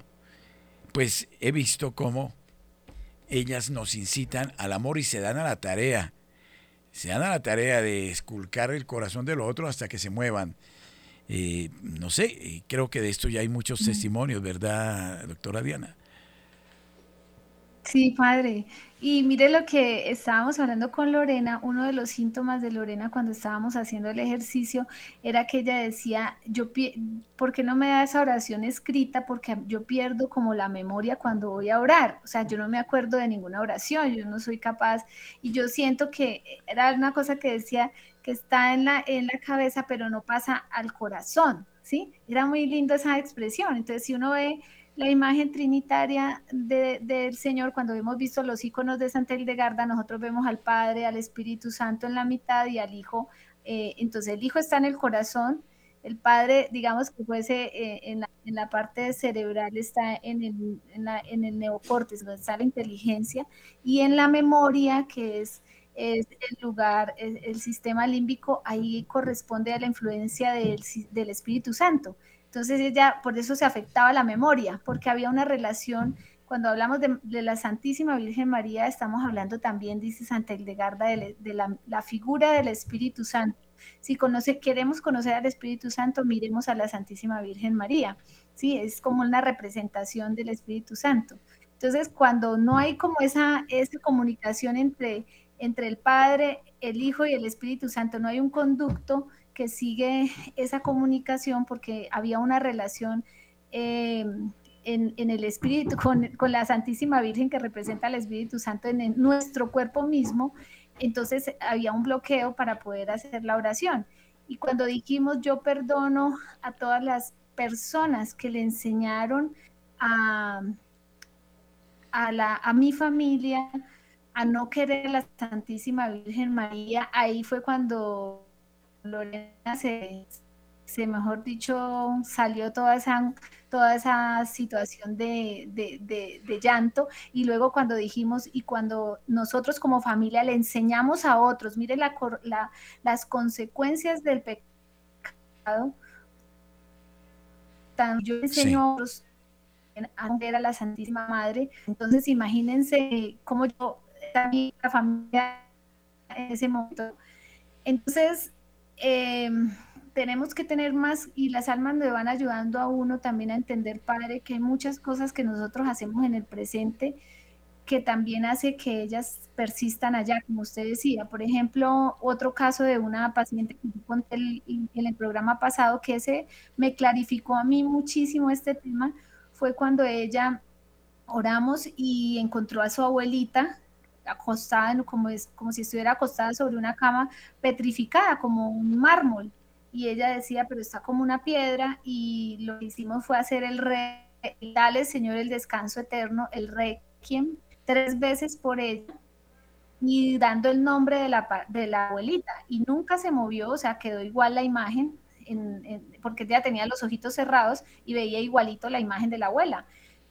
Pues he visto cómo ellas nos incitan al amor y se dan a la tarea. Se dan a la tarea de esculcar el corazón del otro hasta que se muevan. Eh, no sé, creo que de esto ya hay muchos testimonios, ¿verdad, doctora Diana? Sí, padre. Y mire lo que estábamos hablando con Lorena, uno de los síntomas de Lorena cuando estábamos haciendo el ejercicio era que ella decía, yo, ¿por qué no me da esa oración escrita? Porque yo pierdo como la memoria cuando voy a orar. O sea, yo no me acuerdo de ninguna oración, yo no soy capaz. Y yo siento que era una cosa que decía que está en la, en la cabeza, pero no pasa al corazón, ¿sí? Era muy lindo esa expresión. Entonces, si uno ve la imagen trinitaria del Señor, cuando hemos visto los iconos de Santa Hildegarda, nosotros vemos al Padre, al Espíritu Santo en la mitad y al Hijo. Eh, entonces el Hijo está en el corazón, el Padre, digamos que fuese eh, en, la, parte cerebral, está en el, en, el neocortes, donde está la inteligencia, y en la memoria, que es, el lugar, el, sistema límbico, ahí corresponde a la influencia del Espíritu Santo. Entonces ella, por eso se afectaba la memoria, porque había una relación, cuando hablamos de, la Santísima Virgen María, estamos hablando también, dice Santa Hildegarda, de, la, figura del Espíritu Santo. Si conoce, queremos conocer al Espíritu Santo, miremos a la Santísima Virgen María. Sí, es como una representación del Espíritu Santo. Entonces, cuando no hay como esa, esa comunicación entre, entre el Padre, el Hijo y el Espíritu Santo, no hay un conducto, que sigue esa comunicación porque había una relación eh, en, el Espíritu, con, la Santísima Virgen que representa al Espíritu Santo en, nuestro cuerpo mismo, entonces había un bloqueo para poder hacer la oración. Y cuando dijimos yo perdono a todas las personas que le enseñaron a, a, la, a mi familia a no querer a la Santísima Virgen María, ahí fue cuando Lorena se, mejor dicho, salió toda esa, toda esa situación de, llanto. Y luego cuando dijimos y cuando nosotros como familia le enseñamos a otros, mire la, las consecuencias del pecado, yo enseño a otros a ver a la Santísima Madre, entonces imagínense cómo yo también la familia en ese momento. Entonces, Em, tenemos que tener más, y las almas me van ayudando a uno también a entender, Padre, que hay muchas cosas que nosotros hacemos en el presente que también hace que ellas persistan allá, como usted decía. Por ejemplo, otro caso de una paciente que yo conté en el programa pasado, que ese me clarificó a mí muchísimo este tema, fue cuando ella oramos y encontró a su abuelita acostada, como, es, como si estuviera acostada sobre una cama petrificada, como un mármol. Y ella decía, pero está como una piedra, y lo que hicimos fue hacer el rey, dale, Señor, el descanso eterno, el requiem, tres veces por ella, y dando el nombre de la, de la abuelita. Y nunca se movió, o sea, quedó igual la imagen, porque ella tenía los ojitos cerrados y veía igualito la imagen de la abuela.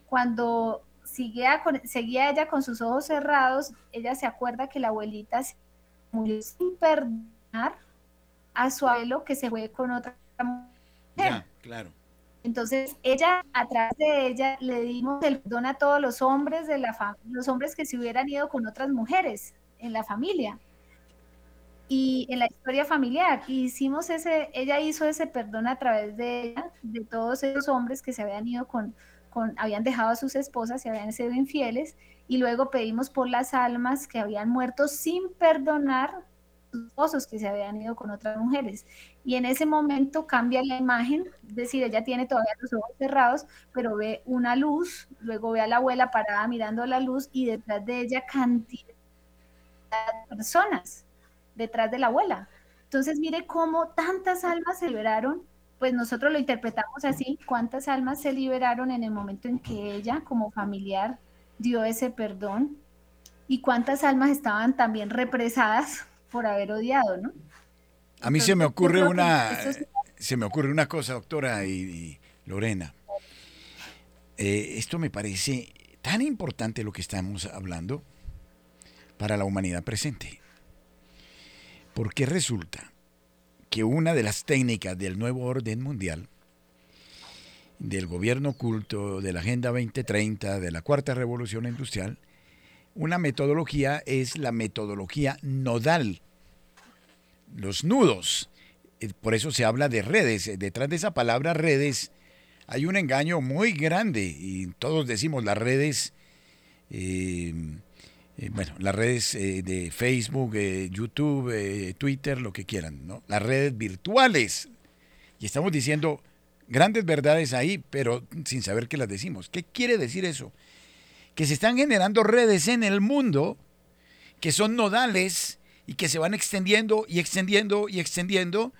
Cuando seguía, seguía ella con sus ojos cerrados, ella se acuerda que la abuelita murió sin perdonar a su abuelo que se fue con otra mujer. claro. Entonces, ella, a través de ella, le dimos el perdón a todos los hombres de la los hombres que se hubieran ido con otras mujeres en la familia y en la historia familiar. hicimos ese, ella hizo ese perdón a través de ella, de todos esos hombres que se habían ido con, habían dejado a sus esposas y habían sido infieles, y luego pedimos por las almas que habían muerto sin perdonar esposos que se habían ido con otras mujeres. Y en ese momento cambia la imagen, es decir, ella tiene todavía los ojos cerrados, pero ve una luz, luego ve a la abuela parada mirando la luz y detrás de ella cantidad de personas, detrás de la abuela. Entonces, mire cómo tantas almas se liberaron, pues nosotros lo interpretamos así, cuántas almas se liberaron en el momento en que ella como familiar dio ese perdón y cuántas almas estaban también represadas por haber odiado, ¿no? A mí se me ocurre una se me ocurre una cosa, doctora y, Lorena. Eh, esto me parece tan importante lo que estamos hablando para la humanidad presente. Porque resulta que una de las técnicas del nuevo orden mundial, del gobierno oculto, de la Agenda 2030, de la Cuarta Revolución Industrial, una metodología es la metodología nodal, los nudos. Eh, por eso se habla de redes. Eh, detrás de esa palabra redes hay un engaño muy grande y todos decimos las redes eh, eh, bueno, las redes eh, de Facebook, eh, YouTube, Twitter, lo que quieran, ¿no? Las redes virtuales. Y estamos diciendo grandes verdades ahí, pero sin saber qué las decimos. ¿Qué quiere decir eso? Que se están generando redes en el mundo que son nodales y que se van extendiendo y extendiendo y extendiendo,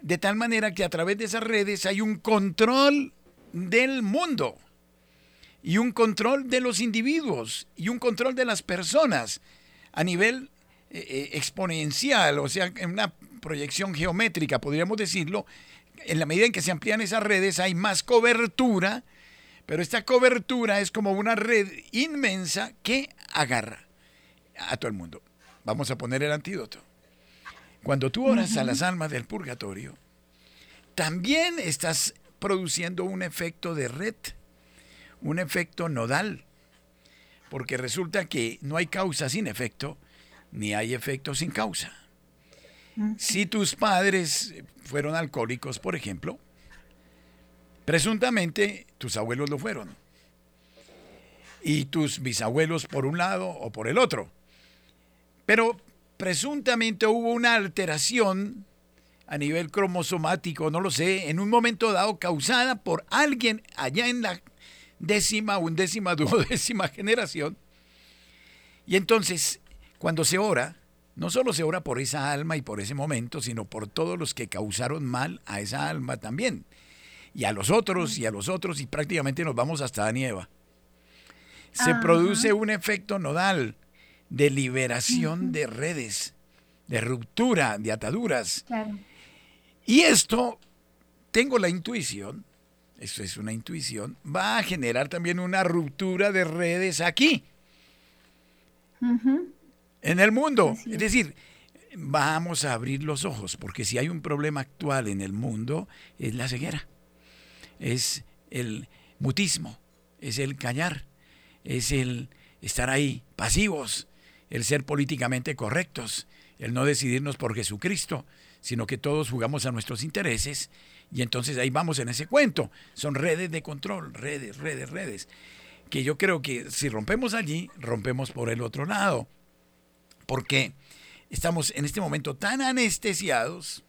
de tal manera que a través de esas redes hay un control del mundo y un control de los individuos y un control de las personas a nivel eh, eh, exponencial, o sea, en una proyección geométrica, podríamos decirlo, en la medida en que se amplían esas redes hay más cobertura, pero esta cobertura es como una red inmensa que agarra a todo el mundo. Vamos a poner el antídoto. Cuando tú oras a las almas del purgatorio, también estás produciendo un efecto de red un efecto nodal, porque resulta que no hay causa sin efecto, ni hay efecto sin causa. Si tus padres fueron alcohólicos, por ejemplo, presuntamente tus abuelos lo fueron. Y tus bisabuelos por un lado o por el otro. Pero presuntamente hubo una alteración a nivel cromosomático, no lo sé, en un momento dado causada por alguien allá en la décima, undécima, duodécima generación. Y entonces, cuando se ora, no solo se ora por esa alma y por ese momento, sino por todos los que causaron mal a esa alma también. Y a los otros, y a los otros, y prácticamente nos vamos hasta Eva. Se produce un efecto nodal de liberación de redes, de ruptura, de ataduras. Y esto, tengo la intuición, eso es una intuición, va a generar también una ruptura de redes aquí, en el mundo. es. decir, vamos a abrir los ojos, porque si hay un problema actual en el mundo, es la ceguera, es el mutismo, es el callar, es el estar ahí pasivos, el ser políticamente correctos, el no decidirnos por Jesucristo, sino que todos jugamos a nuestros intereses y entonces ahí vamos en ese cuento. Son redes de control, redes, redes, redes. Que yo creo que si rompemos allí, rompemos por el otro lado. Porque estamos en este momento tan anestesiados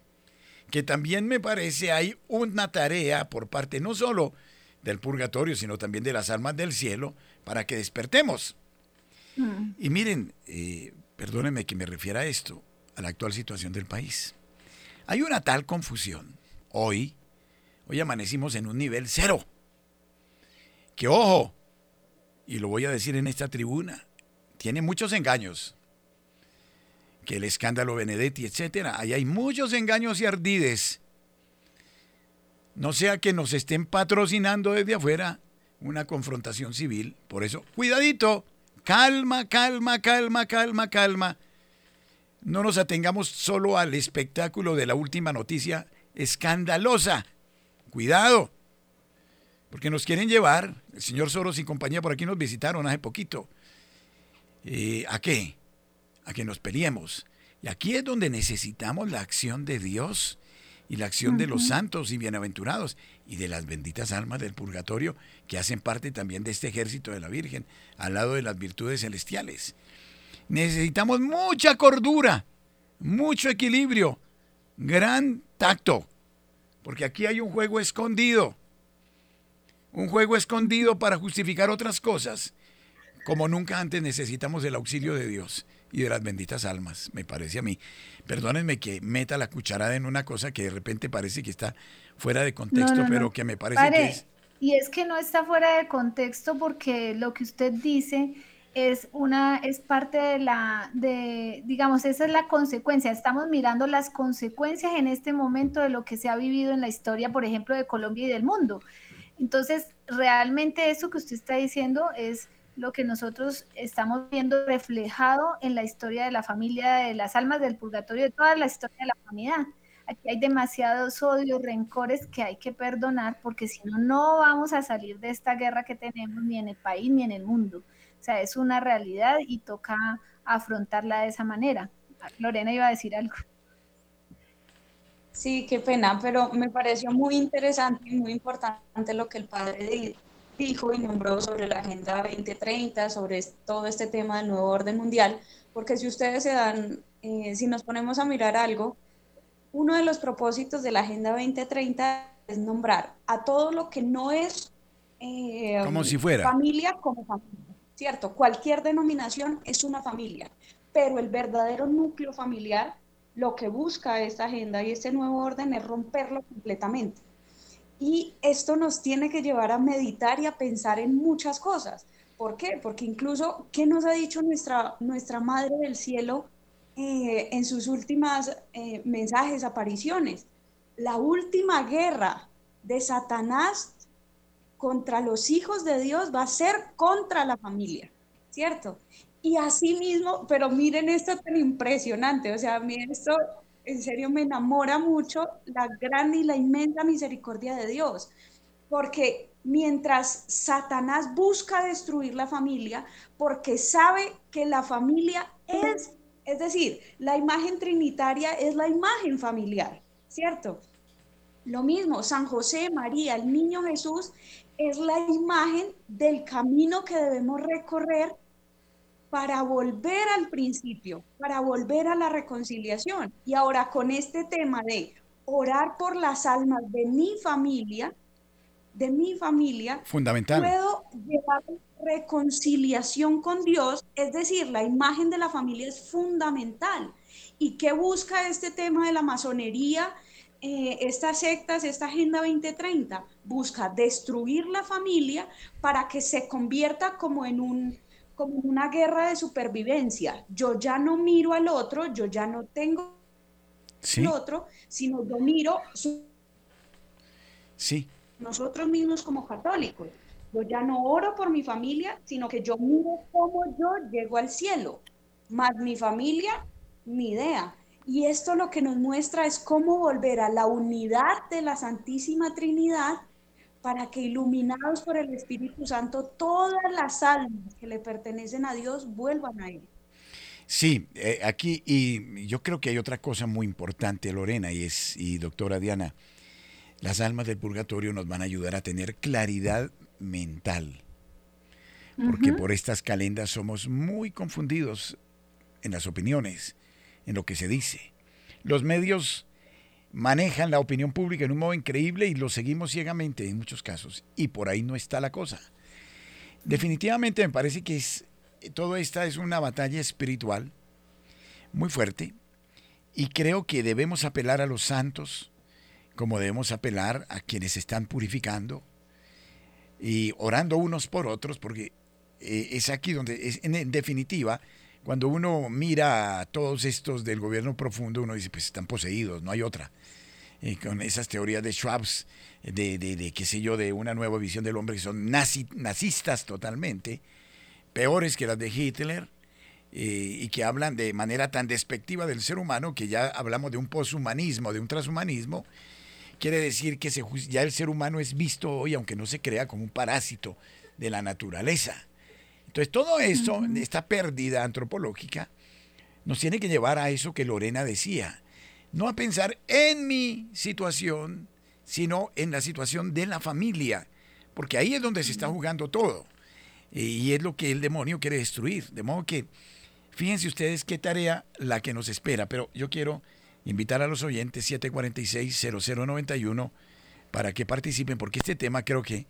que también me parece hay una tarea por parte no solo del purgatorio, sino también de las almas del cielo, para que despertemos. Mm. Y miren, eh, perdónenme que me refiera a esto, a la actual situación del país. Hay una tal confusión hoy, hoy amanecimos en un nivel cero. Que ojo, y lo voy a decir en esta tribuna, tiene muchos engaños. Que el escándalo Benedetti, etcétera, ahí hay muchos engaños y ardides. No sea que nos estén patrocinando desde afuera una confrontación civil. Por eso, cuidadito, calma, calma, calma, calma, calma. No nos atengamos solo al espectáculo de la última noticia escandalosa. Cuidado, porque nos quieren llevar, el señor Soros y compañía por aquí nos visitaron hace poquito. Eh, ¿A qué? A que nos peleemos. Y aquí es donde necesitamos la acción de Dios y la acción de los santos y bienaventurados y de las benditas almas del purgatorio que hacen parte también de este ejército de la Virgen, al lado de las virtudes celestiales. Necesitamos mucha cordura, mucho equilibrio, gran tacto, porque aquí hay un juego escondido, un juego escondido para justificar otras cosas. Como nunca antes necesitamos el auxilio de Dios y de las benditas almas, me parece a mí. Perdónenme que meta la cucharada en una cosa que de repente parece que está fuera de contexto, pero que me parece que es... Y es que no está fuera de contexto porque lo que usted dice es una es parte de la de digamos esa es la consecuencia. Estamos mirando las consecuencias en este momento de lo que se ha vivido en la historia por ejemplo de Colombia y del mundo. Entonces realmente eso que usted está diciendo es lo que nosotros estamos viendo reflejado en la historia de la familia de las almas del purgatorio de toda la historia de la humanidad. Aquí hay demasiados odios rencores que hay que perdonar porque si no no vamos a salir de esta guerra que tenemos ni en el país ni en el mundo sea, es una realidad y toca afrontarla de esa manera. Lorena iba a decir algo. Sí, qué pena, pero me pareció muy interesante y muy importante lo que el padre dijo y nombró sobre la Agenda 2030, sobre todo este tema del nuevo orden mundial, porque si ustedes se dan, eh, si nos ponemos a mirar algo, uno de los propósitos de la Agenda 2030 es nombrar a todo lo que no es eh, como si fuera familia como familia. ¿Cierto? Cualquier denominación es una familia, pero el verdadero núcleo familiar, lo que busca esta agenda y este nuevo orden es romperlo completamente. Y esto nos tiene que llevar a meditar y a pensar en muchas cosas. ¿Por qué? Porque incluso, ¿qué nos ha dicho nuestra, nuestra Madre del Cielo eh, en sus últimas eh, mensajes, apariciones? La última guerra de Satanás contra los hijos de Dios va a ser contra la familia, ¿cierto? Y así mismo, pero miren esto tan impresionante, o sea, a mí esto en serio me enamora mucho la gran y la inmensa misericordia de Dios, porque mientras Satanás busca destruir la familia, porque sabe que la familia es, es decir, la imagen trinitaria es la imagen familiar, ¿cierto? Lo mismo, San José, María, el niño Jesús es la imagen del camino que debemos recorrer para volver al principio, para volver a la reconciliación. Y ahora con este tema de orar por las almas de mi familia, de mi familia, fundamental. Puedo llevar reconciliación con Dios, es decir, la imagen de la familia es fundamental. ¿Y qué busca este tema de la masonería? Eh, estas sectas, esta Agenda 2030, busca destruir la familia para que se convierta como en un como una guerra de supervivencia. Yo ya no miro al otro, yo ya no tengo al otro, sino yo miro sí. nosotros mismos como católicos. Yo ya no oro por mi familia, sino que yo miro cómo yo llego al cielo. Más mi familia, mi idea. Y esto lo que nos muestra es cómo volver a la unidad de la Santísima Trinidad para que iluminados por el Espíritu Santo todas las almas que le pertenecen a Dios vuelvan a Él. Sí, eh, aquí, y yo creo que hay otra cosa muy importante, Lorena, y es, y doctora Diana, las almas del purgatorio nos van a ayudar a tener claridad mental, porque por estas calendas somos muy confundidos en las opiniones en lo que se dice. Los medios manejan la opinión pública en un modo increíble y lo seguimos ciegamente en muchos casos. Y por ahí no está la cosa. Definitivamente me parece que es, todo esta es una batalla espiritual muy fuerte y creo que debemos apelar a los santos como debemos apelar a quienes están purificando y orando unos por otros porque eh, es aquí donde, es, en definitiva, cuando uno mira a todos estos del gobierno profundo, uno dice, pues están poseídos, no hay otra. Con esas teorías de Schwabs, de, de, qué sé yo, de una nueva visión del hombre que son nazistas totalmente, peores que las de Hitler, eh, y que hablan de manera tan despectiva del ser humano que ya hablamos de un poshumanismo, de un transhumanismo, quiere decir que ya el ser humano es visto hoy, aunque no se crea, como un parásito de la naturaleza. Entonces, todo eso, esta pérdida antropológica, nos tiene que llevar a eso que Lorena decía, no a pensar en mi situación, sino en la situación de la familia, porque ahí es donde se está jugando todo. Y es lo que el demonio quiere destruir. De modo que Fíjense ustedes qué tarea la que nos espera, pero yo quiero invitar a los oyentes 746-0091 para que participen, porque este tema creo que,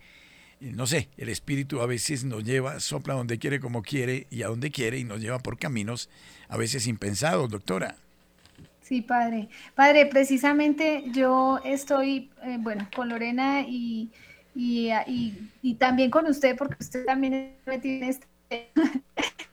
no sé, el espíritu a veces nos lleva, sopla donde quiere, como quiere y a donde quiere, y nos lleva por caminos a veces impensados, doctora. Sí, padre. Padre, precisamente yo estoy, eh, bueno, con Lorena y, y, y, también con usted, porque usted también tiene este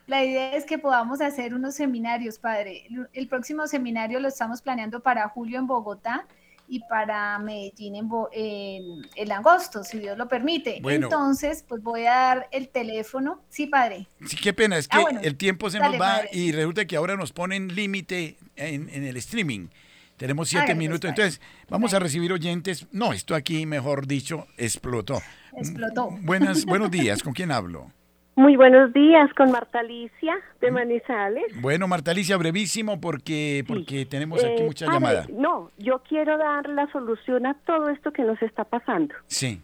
la idea es que podamos hacer unos seminarios, padre. El próximo seminario lo estamos planeando para julio en Bogotá y para Medellín en, en, agosto, si Dios lo permite. Entonces, pues voy a dar el teléfono. Sí, padre. Sí, qué pena, es ah, que el tiempo se nos va y resulta que ahora nos ponen límite en, el streaming. Tenemos siete minutos, entonces vamos a recibir oyentes. No, esto aquí, mejor dicho, explotó. Explotó. Buenas, buenos días, ¿con quién hablo? Muy buenos días con Marta Alicia de mm. Manizales. Bueno, Marta Alicia, brevísimo porque, porque tenemos aquí eh, mucha llamada. No, yo quiero dar la solución a todo esto que nos está pasando. Sí.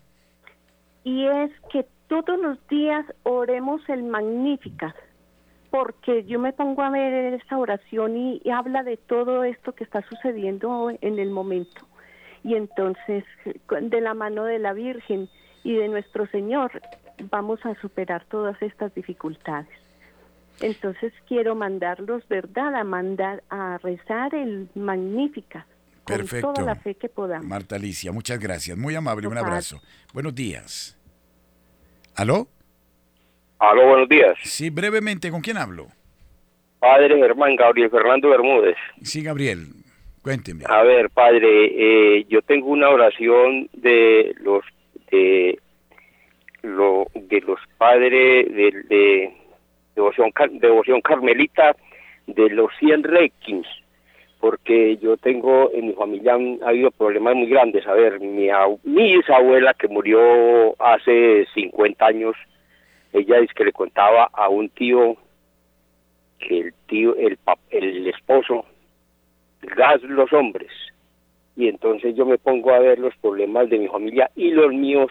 Y es que todos los días oremos el Magnífica, porque yo me pongo a ver esta oración y, y habla de todo esto que está sucediendo en el momento. Y entonces, de la mano de la Virgen y de nuestro Señor, vamos a superar todas estas dificultades. Entonces quiero mandarlos, ¿verdad? A mandar a rezar el Magnífica. Con toda la fe que podamos. Marta Alicia, muchas gracias. Muy amable, un abrazo. Buenos días. ¿Aló? Aló, buenos días. Sí, brevemente, ¿con quién hablo? Padre Germán Gabriel Fernando Bermúdez. Sí, Gabriel, cuénteme. A ver, padre, eh, yo tengo una oración de los de lo de los padres de, de devoción, devoción carmelita de los 100 requins porque yo tengo en mi familia ha habido problemas muy grandes. A ver mi, mi bisabuela que murió hace 50 años ella dice que le contaba a un tío que el tío el el esposo gas los hombres. Y entonces yo me pongo a ver los problemas de mi familia y los míos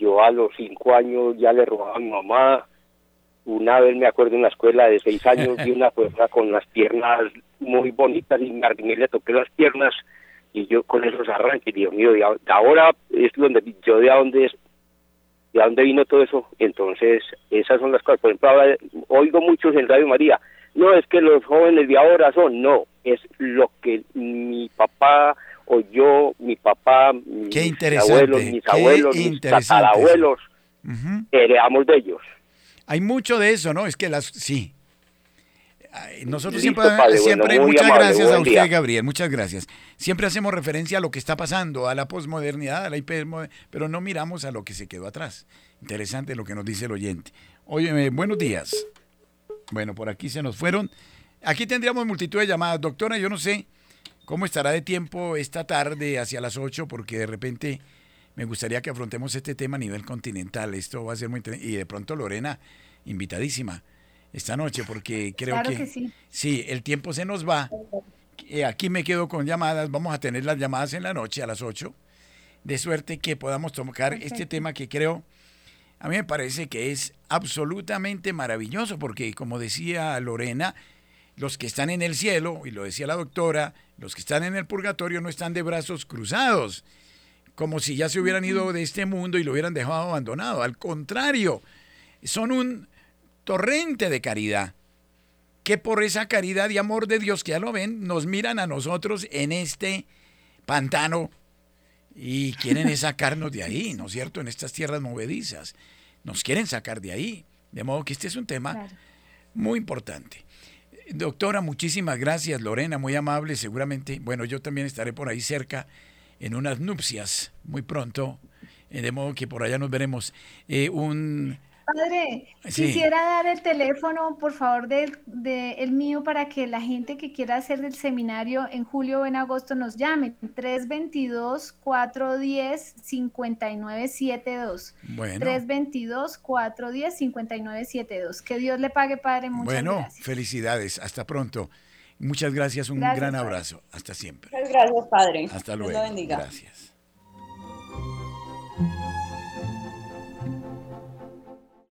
yo a los cinco años ya le robaba a mi mamá. Una vez me acuerdo en la escuela de seis años vi una fuerza con las piernas muy bonitas y me le toqué las piernas y yo con esos arranques, Dios mío, de ahora es donde yo de dónde es de dónde vino todo eso. Entonces, esas son las cosas. Por ejemplo, oigo muchos en Radio María, no es que los jóvenes de ahora son, no, es lo que mi papá o yo, mi papá, mis abuelos, mis abuelos, mis tatarabuelos, heredamos de ellos. Hay mucho de eso, ¿no? Es que las, sí. Nosotros siempre, siempre muchas gracias a usted, Gabriel, muchas gracias. Siempre hacemos referencia a lo que está pasando, a la posmodernidad, a la hipermodernidad, pero no miramos a lo que se quedó atrás. Interesante lo que nos dice el oyente. Oye, buenos días. Bueno, por aquí se nos fueron. Aquí tendríamos multitud de llamadas. Doctora, yo no sé ¿Cómo estará de tiempo esta tarde hacia las 8? Porque de repente me gustaría que afrontemos este tema a nivel continental. Esto va a ser muy interesante. Y de pronto Lorena, invitadísima esta noche, porque creo que, sí. sí. el tiempo se nos va. Eh, aquí me quedo con llamadas. Vamos a tener las llamadas en la noche a las 8. De suerte que podamos tocar este tema que creo, a mí me parece que es absolutamente maravilloso, porque como decía Lorena, los que están en el cielo, y lo decía la doctora, los que están en el purgatorio no están de brazos cruzados, como si ya se hubieran ido de este mundo y lo hubieran dejado abandonado. Al contrario, son un torrente de caridad, que por esa caridad y amor de Dios que ya lo ven, nos miran a nosotros en este pantano y quieren sacarnos de ahí, ¿no es cierto? En estas tierras movedizas. Nos quieren sacar de ahí. De modo que este es un tema muy importante. Doctora, muchísimas gracias. Lorena, muy amable, seguramente. Bueno, yo también estaré por ahí cerca en unas nupcias muy pronto, eh, de modo que por allá nos veremos. Eh, un Padre, quisiera dar el teléfono, por favor, del de, el mío para que la gente que quiera hacer el seminario en julio o en agosto nos llame. 322-410-5972. Bueno. 322-410-5972. Que Dios le pague, Padre. Muchas bueno, felicidades. Hasta pronto. Muchas gracias. Un gran abrazo. Hasta siempre. Muchas gracias, Padre. Hasta luego. Gracias.